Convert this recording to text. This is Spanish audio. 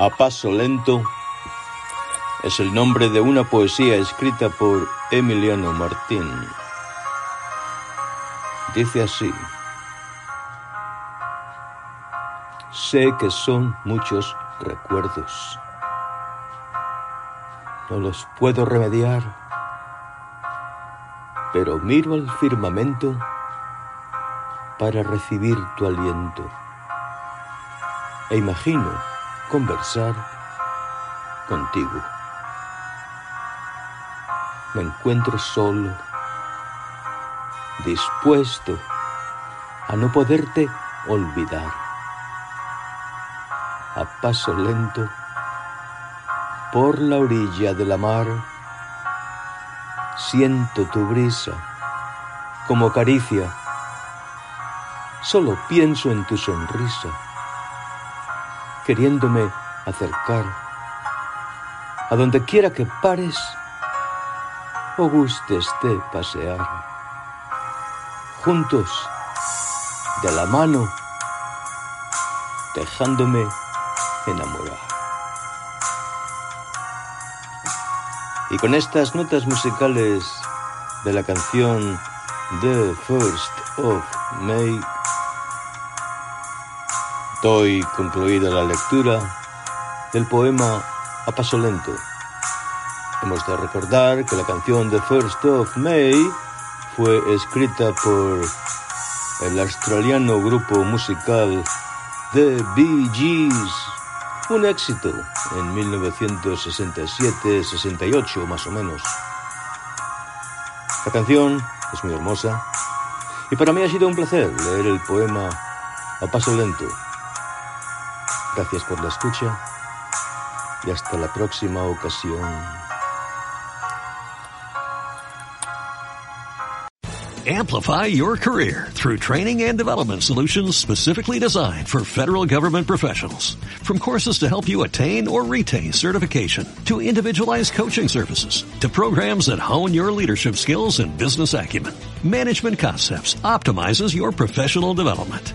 A paso lento es el nombre de una poesía escrita por Emiliano Martín. Dice así. Sé que son muchos recuerdos. No los puedo remediar, pero miro al firmamento para recibir tu aliento e imagino conversar contigo. Me encuentro solo, dispuesto a no poderte olvidar. A paso lento, por la orilla de la mar, siento tu brisa como caricia. Solo pienso en tu sonrisa queriéndome acercar a donde quiera que pares o gustes de pasear. Juntos, de la mano, dejándome enamorar. Y con estas notas musicales de la canción The First of May, Doy concluida la lectura del poema A Paso Lento. Hemos de recordar que la canción The First of May fue escrita por el australiano grupo musical The Bee Gees, un éxito en 1967-68 más o menos. La canción es muy hermosa y para mí ha sido un placer leer el poema A Paso Lento. Gracias por la escucha y hasta la próxima ocasión. Amplify your career through training and development solutions specifically designed for federal government professionals. From courses to help you attain or retain certification, to individualized coaching services, to programs that hone your leadership skills and business acumen, Management Concepts optimizes your professional development.